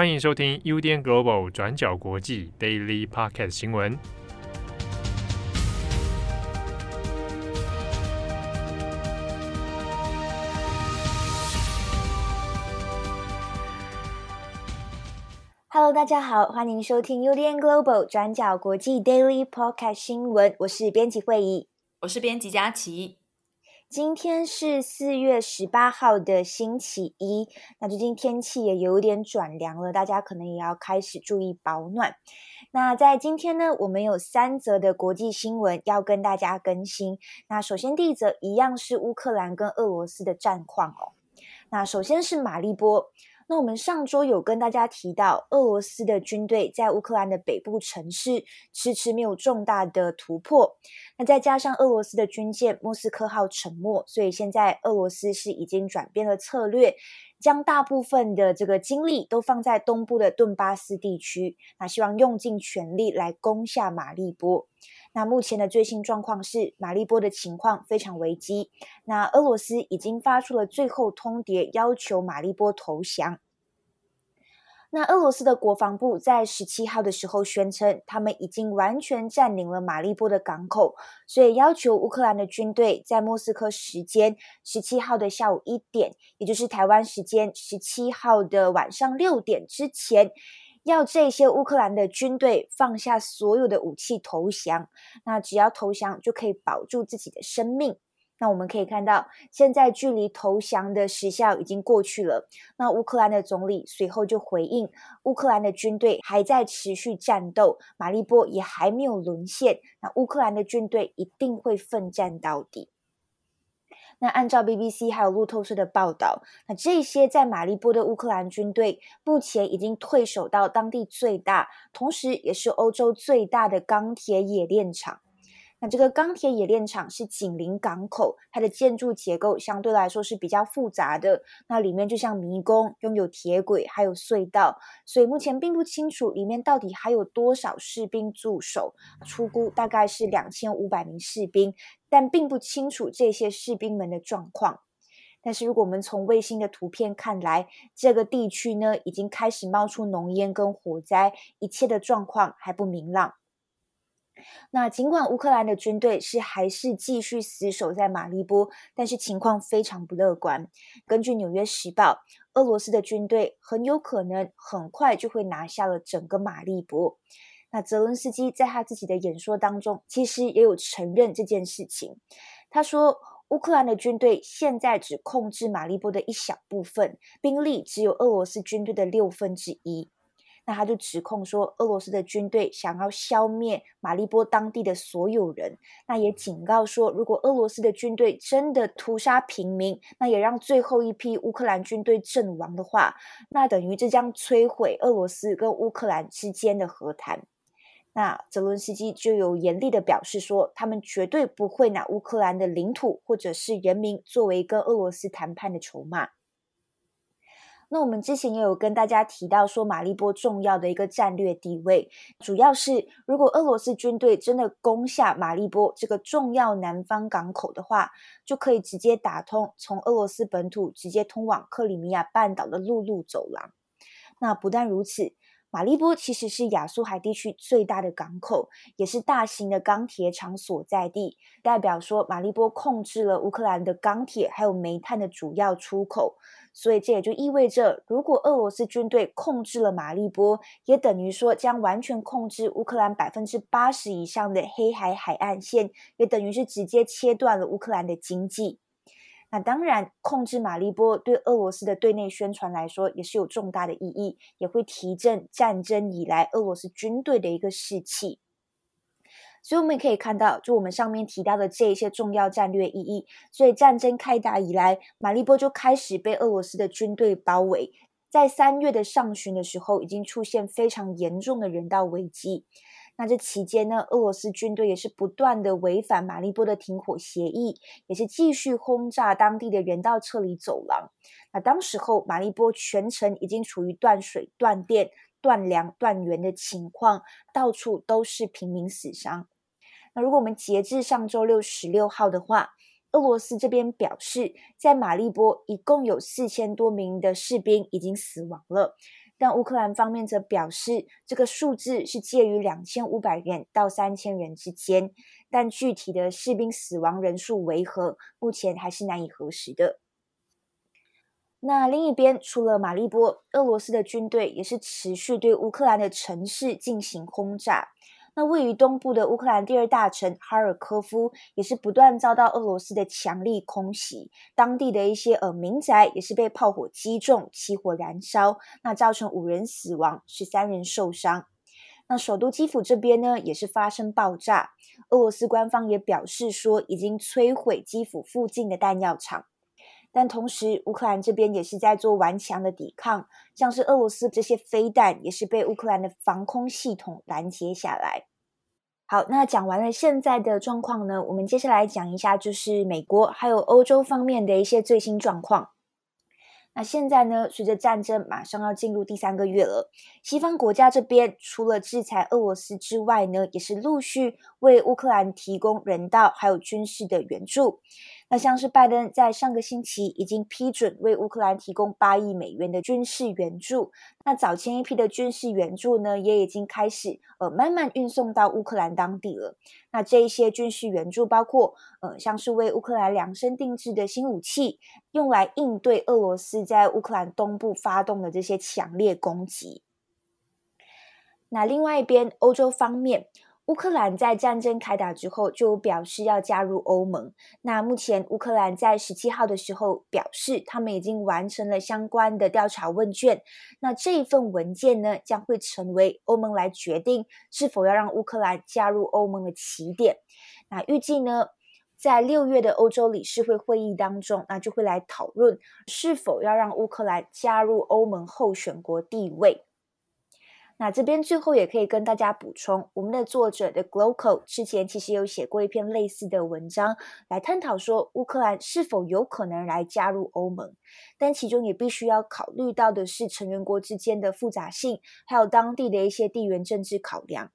欢迎收听 UDN Global 转角国际 Daily Podcast 新闻。Hello，大家好，欢迎收听 UDN Global 转角国际 Daily Podcast 新闻。我是编辑会议，我是编辑佳琪。今天是四月十八号的星期一，那最近天气也有点转凉了，大家可能也要开始注意保暖。那在今天呢，我们有三则的国际新闻要跟大家更新。那首先第一则一样是乌克兰跟俄罗斯的战况哦。那首先是马利波。那我们上周有跟大家提到，俄罗斯的军队在乌克兰的北部城市迟迟没有重大的突破。那再加上俄罗斯的军舰莫斯科号沉没，所以现在俄罗斯是已经转变了策略，将大部分的这个精力都放在东部的顿巴斯地区，那希望用尽全力来攻下马利波。那目前的最新状况是，马利波的情况非常危机。那俄罗斯已经发出了最后通牒，要求马利波投降。那俄罗斯的国防部在十七号的时候宣称，他们已经完全占领了马利波的港口，所以要求乌克兰的军队在莫斯科时间十七号的下午一点，也就是台湾时间十七号的晚上六点之前。要这些乌克兰的军队放下所有的武器投降，那只要投降就可以保住自己的生命。那我们可以看到，现在距离投降的时效已经过去了。那乌克兰的总理随后就回应，乌克兰的军队还在持续战斗，马利波也还没有沦陷。那乌克兰的军队一定会奋战到底。那按照 BBC 还有路透社的报道，那这些在马利波的乌克兰军队目前已经退守到当地最大，同时也是欧洲最大的钢铁冶炼厂。那这个钢铁冶炼厂是紧邻港口，它的建筑结构相对来说是比较复杂的。那里面就像迷宫，拥有铁轨，还有隧道，所以目前并不清楚里面到底还有多少士兵驻守。初估大概是两千五百名士兵，但并不清楚这些士兵们的状况。但是如果我们从卫星的图片看来，这个地区呢已经开始冒出浓烟跟火灾，一切的状况还不明朗。那尽管乌克兰的军队是还是继续死守在马利波，但是情况非常不乐观。根据《纽约时报》，俄罗斯的军队很有可能很快就会拿下了整个马利波。那泽伦斯基在他自己的演说当中，其实也有承认这件事情。他说，乌克兰的军队现在只控制马利波的一小部分，兵力只有俄罗斯军队的六分之一。那他就指控说，俄罗斯的军队想要消灭马利波当地的所有人。那也警告说，如果俄罗斯的军队真的屠杀平民，那也让最后一批乌克兰军队阵亡的话，那等于这将摧毁俄罗斯跟乌克兰之间的和谈。那泽伦斯基就有严厉的表示说，他们绝对不会拿乌克兰的领土或者是人民作为跟俄罗斯谈判的筹码。那我们之前也有跟大家提到说，马利波重要的一个战略地位，主要是如果俄罗斯军队真的攻下马利波这个重要南方港口的话，就可以直接打通从俄罗斯本土直接通往克里米亚半岛的陆路走廊。那不但如此，马利波其实是亚速海地区最大的港口，也是大型的钢铁厂所在地，代表说马利波控制了乌克兰的钢铁还有煤炭的主要出口。所以这也就意味着，如果俄罗斯军队控制了马利波，也等于说将完全控制乌克兰百分之八十以上的黑海海岸线，也等于是直接切断了乌克兰的经济。那当然，控制马利波对俄罗斯的对内宣传来说也是有重大的意义，也会提振战争以来俄罗斯军队的一个士气。所以我们也可以看到，就我们上面提到的这一些重要战略意义。所以战争开打以来，马利波就开始被俄罗斯的军队包围。在三月的上旬的时候，已经出现非常严重的人道危机。那这期间呢，俄罗斯军队也是不断的违反马利波的停火协议，也是继续轰炸当地的人道撤离走廊。那当时候，马利波全城已经处于断水、断电。断粮断援的情况，到处都是平民死伤。那如果我们截至上周六十六号的话，俄罗斯这边表示，在马利波一共有四千多名的士兵已经死亡了。但乌克兰方面则表示，这个数字是介于两千五百人到三千人之间，但具体的士兵死亡人数为何，目前还是难以核实的。那另一边，除了马利波，俄罗斯的军队也是持续对乌克兰的城市进行轰炸。那位于东部的乌克兰第二大城哈尔科夫也是不断遭到俄罗斯的强力空袭，当地的一些呃民宅也是被炮火击中，起火燃烧，那造成五人死亡，十三人受伤。那首都基辅这边呢，也是发生爆炸，俄罗斯官方也表示说已经摧毁基辅附近的弹药厂。但同时，乌克兰这边也是在做顽强的抵抗，像是俄罗斯这些飞弹也是被乌克兰的防空系统拦截下来。好，那讲完了现在的状况呢，我们接下来讲一下就是美国还有欧洲方面的一些最新状况。那现在呢，随着战争马上要进入第三个月了，西方国家这边除了制裁俄罗斯之外呢，也是陆续为乌克兰提供人道还有军事的援助。那像是拜登在上个星期已经批准为乌克兰提供八亿美元的军事援助，那早前一批的军事援助呢，也已经开始呃慢慢运送到乌克兰当地了。那这一些军事援助包括呃像是为乌克兰量身定制的新武器，用来应对俄罗斯在乌克兰东部发动的这些强烈攻击。那另外一边，欧洲方面。乌克兰在战争开打之后就表示要加入欧盟。那目前乌克兰在十七号的时候表示，他们已经完成了相关的调查问卷。那这一份文件呢，将会成为欧盟来决定是否要让乌克兰加入欧盟的起点。那预计呢，在六月的欧洲理事会会议当中，那就会来讨论是否要让乌克兰加入欧盟候选国地位。那这边最后也可以跟大家补充，我们的作者的 Gloco 之前其实有写过一篇类似的文章，来探讨说乌克兰是否有可能来加入欧盟，但其中也必须要考虑到的是成员国之间的复杂性，还有当地的一些地缘政治考量。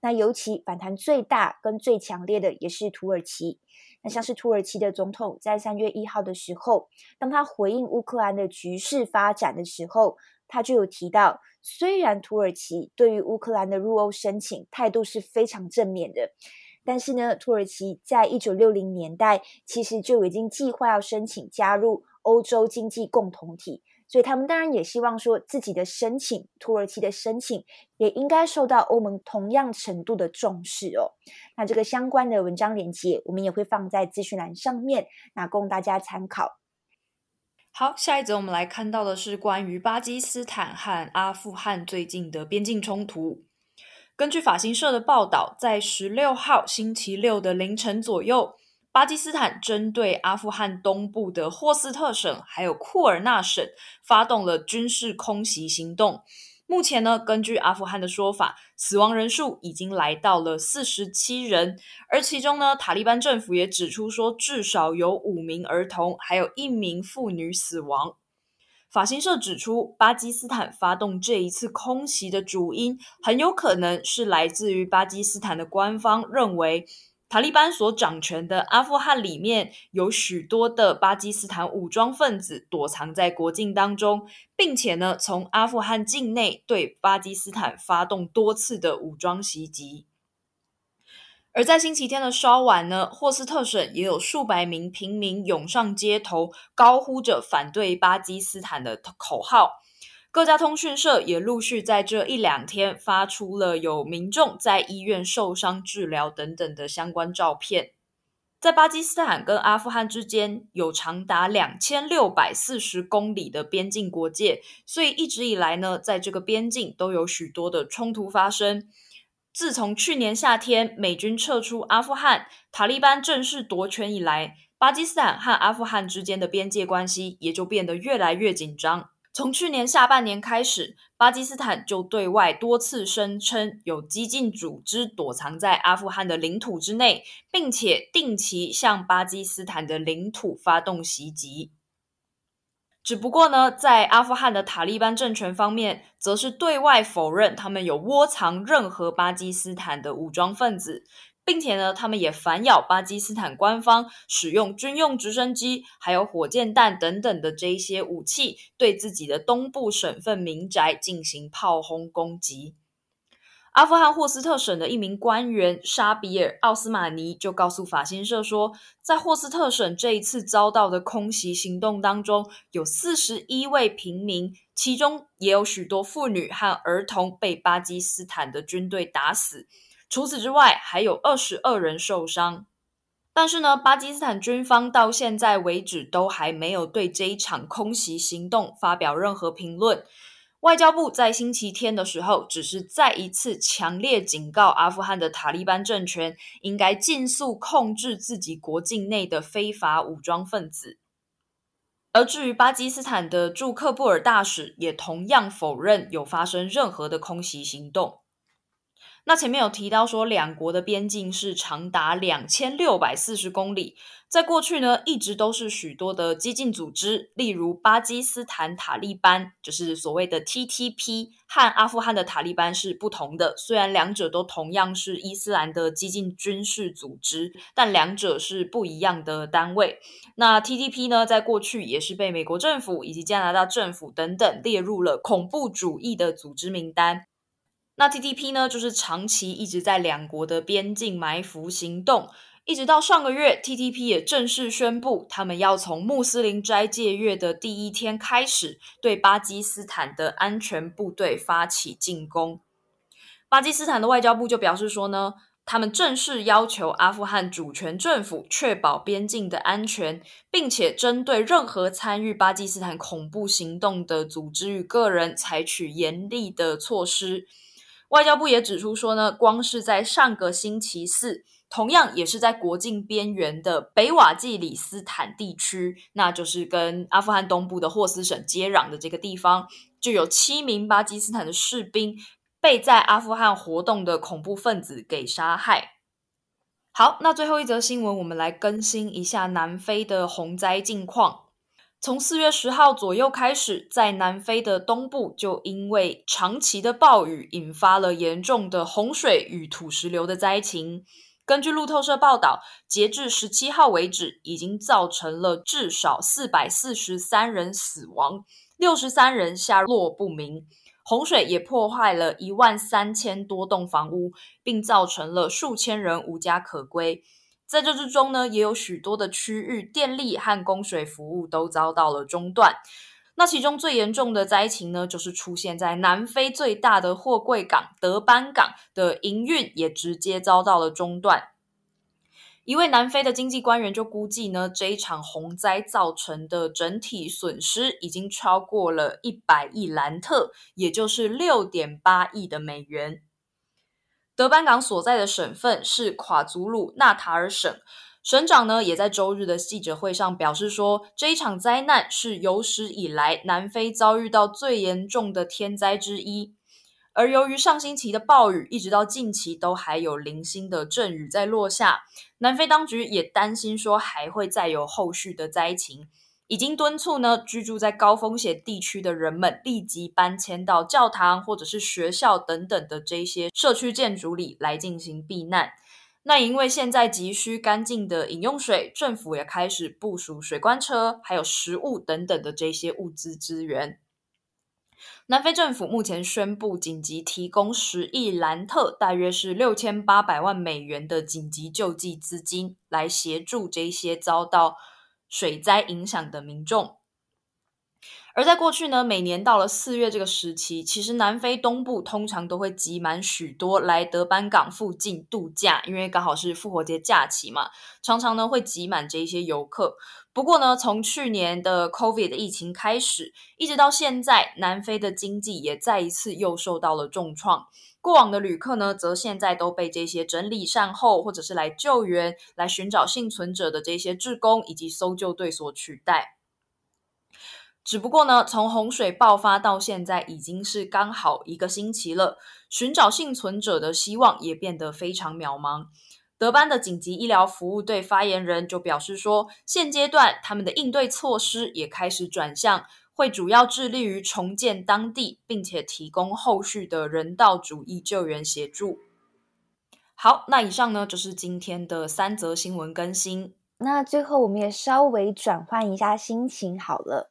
那尤其反弹最大跟最强烈的也是土耳其。那像是土耳其的总统在三月一号的时候，当他回应乌克兰的局势发展的时候，他就有提到，虽然土耳其对于乌克兰的入欧申请态度是非常正面的，但是呢，土耳其在一九六零年代其实就已经计划要申请加入欧洲经济共同体，所以他们当然也希望说自己的申请，土耳其的申请也应该受到欧盟同样程度的重视哦。那这个相关的文章链接，我们也会放在资讯栏上面，那供大家参考。好，下一则我们来看到的是关于巴基斯坦和阿富汗最近的边境冲突。根据法新社的报道，在十六号星期六的凌晨左右，巴基斯坦针对阿富汗东部的霍斯特省还有库尔纳省发动了军事空袭行动。目前呢，根据阿富汗的说法，死亡人数已经来到了四十七人，而其中呢，塔利班政府也指出说，至少有五名儿童，还有一名妇女死亡。法新社指出，巴基斯坦发动这一次空袭的主因，很有可能是来自于巴基斯坦的官方认为。塔利班所掌权的阿富汗里面有许多的巴基斯坦武装分子躲藏在国境当中，并且呢，从阿富汗境内对巴基斯坦发动多次的武装袭击。而在星期天的稍晚呢，霍斯特省也有数百名平民涌上街头，高呼着反对巴基斯坦的口号。各家通讯社也陆续在这一两天发出了有民众在医院受伤治疗等等的相关照片。在巴基斯坦跟阿富汗之间有长达两千六百四十公里的边境国界，所以一直以来呢，在这个边境都有许多的冲突发生。自从去年夏天美军撤出阿富汗，塔利班正式夺权以来，巴基斯坦和阿富汗之间的边界关系也就变得越来越紧张。从去年下半年开始，巴基斯坦就对外多次声称有激进组织躲藏在阿富汗的领土之内，并且定期向巴基斯坦的领土发动袭击。只不过呢，在阿富汗的塔利班政权方面，则是对外否认他们有窝藏任何巴基斯坦的武装分子，并且呢，他们也反咬巴基斯坦官方使用军用直升机、还有火箭弹等等的这一些武器，对自己的东部省份民宅进行炮轰攻击。阿富汗霍斯特省的一名官员沙比尔·奥斯马尼就告诉法新社说，在霍斯特省这一次遭到的空袭行动当中，有四十一位平民，其中也有许多妇女和儿童被巴基斯坦的军队打死。除此之外，还有二十二人受伤。但是呢，巴基斯坦军方到现在为止都还没有对这一场空袭行动发表任何评论。外交部在星期天的时候，只是再一次强烈警告阿富汗的塔利班政权，应该尽速控制自己国境内的非法武装分子。而至于巴基斯坦的驻喀布尔大使，也同样否认有发生任何的空袭行动。那前面有提到说，两国的边境是长达两千六百四十公里。在过去呢，一直都是许多的激进组织，例如巴基斯坦塔利班，就是所谓的 TTP，和阿富汗的塔利班是不同的。虽然两者都同样是伊斯兰的激进军事组织，但两者是不一样的单位。那 TTP 呢，在过去也是被美国政府以及加拿大政府等等列入了恐怖主义的组织名单。那 TTP 呢，就是长期一直在两国的边境埋伏行动，一直到上个月，TTP 也正式宣布，他们要从穆斯林斋戒月的第一天开始，对巴基斯坦的安全部队发起进攻。巴基斯坦的外交部就表示说呢，他们正式要求阿富汗主权政府确保边境的安全，并且针对任何参与巴基斯坦恐怖行动的组织与个人，采取严厉的措施。外交部也指出说呢，光是在上个星期四，同样也是在国境边缘的北瓦季里斯坦地区，那就是跟阿富汗东部的霍斯省接壤的这个地方，就有七名巴基斯坦的士兵被在阿富汗活动的恐怖分子给杀害。好，那最后一则新闻，我们来更新一下南非的洪灾近况。从四月十号左右开始，在南非的东部，就因为长期的暴雨，引发了严重的洪水与土石流的灾情。根据路透社报道，截至十七号为止，已经造成了至少四百四十三人死亡，六十三人下落不明。洪水也破坏了一万三千多栋房屋，并造成了数千人无家可归。在这之中呢，也有许多的区域电力和供水服务都遭到了中断。那其中最严重的灾情呢，就是出现在南非最大的货柜港德班港的营运也直接遭到了中断。一位南非的经济官员就估计呢，这一场洪灾造成的整体损失已经超过了一百亿兰特，也就是六点八亿的美元。德班港所在的省份是夸祖鲁纳塔尔省，省长呢也在周日的记者会上表示说，这一场灾难是有史以来南非遭遇到最严重的天灾之一。而由于上星期的暴雨，一直到近期都还有零星的阵雨在落下，南非当局也担心说还会再有后续的灾情。已经敦促呢，居住在高风险地区的人们立即搬迁到教堂或者是学校等等的这些社区建筑里来进行避难。那因为现在急需干净的饮用水，政府也开始部署水罐车，还有食物等等的这些物资资源。南非政府目前宣布紧急提供十亿兰特，大约是六千八百万美元的紧急救济资金，来协助这些遭到水灾影响的民众，而在过去呢，每年到了四月这个时期，其实南非东部通常都会挤满许多来德班港附近度假，因为刚好是复活节假期嘛，常常呢会挤满这些游客。不过呢，从去年的 COVID 的疫情开始，一直到现在，南非的经济也再一次又受到了重创。过往的旅客呢，则现在都被这些整理善后，或者是来救援、来寻找幸存者的这些志工以及搜救队所取代。只不过呢，从洪水爆发到现在已经是刚好一个星期了，寻找幸存者的希望也变得非常渺茫。德班的紧急医疗服务队发言人就表示说，现阶段他们的应对措施也开始转向。会主要致力于重建当地，并且提供后续的人道主义救援协助。好，那以上呢就是今天的三则新闻更新。那最后我们也稍微转换一下心情好了。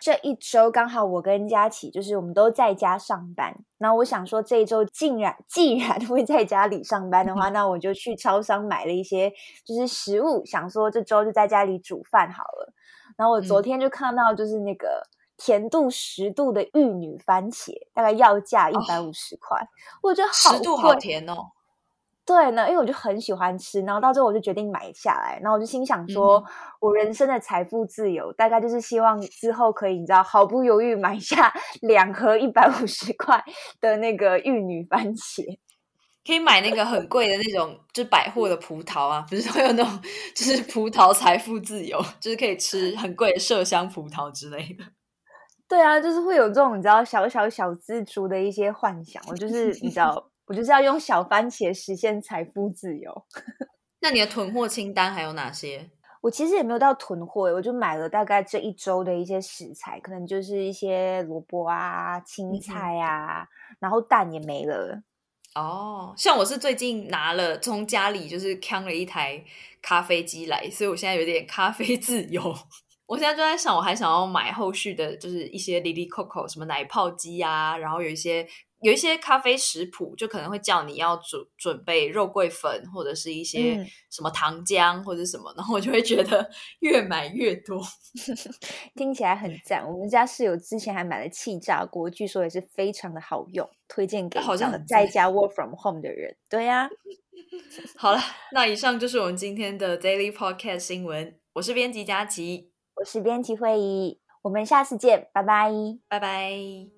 这一周刚好我跟佳琪就是我们都在家上班，那我想说这一周竟然既然 会在家里上班的话，那我就去超商买了一些就是食物，想说这周就在家里煮饭好了。然后我昨天就看到就是那个甜度十度的玉女番茄，大概要价一百五十块，哦、我觉得好，十度好甜哦。对呢，因为我就很喜欢吃，然后到最后我就决定买下来，然后我就心想说，我人生的财富自由、嗯、大概就是希望之后可以，你知道，毫不犹豫买下两盒一百五十块的那个玉女番茄，可以买那个很贵的那种，就是百货的葡萄啊，不是会有那种，就是葡萄财富自由，就是可以吃很贵的麝香葡萄之类的。对啊，就是会有这种你知道小小小资族的一些幻想，我就是 你知道。我就是要用小番茄实现财富自由。那你的囤货清单还有哪些？我其实也没有到囤货，我就买了大概这一周的一些食材，可能就是一些萝卜啊、青菜啊，嗯、然后蛋也没了。哦，像我是最近拿了从家里就是扛了一台咖啡机来，所以我现在有点咖啡自由。我现在就在想，我还想要买后续的，就是一些 li li coco，什么奶泡机啊，然后有一些。有一些咖啡食谱，就可能会叫你要准准备肉桂粉，或者是一些什么糖浆或者什么，嗯、然后我就会觉得 越买越多，听起来很赞。我们家室友之前还买了气炸锅，据说也是非常的好用，推荐给好像在家 work from home 的人。对呀、啊，好了，那以上就是我们今天的 Daily Podcast 新闻。我是编辑佳琪，我是编辑慧仪，我们下次见，拜拜，拜拜。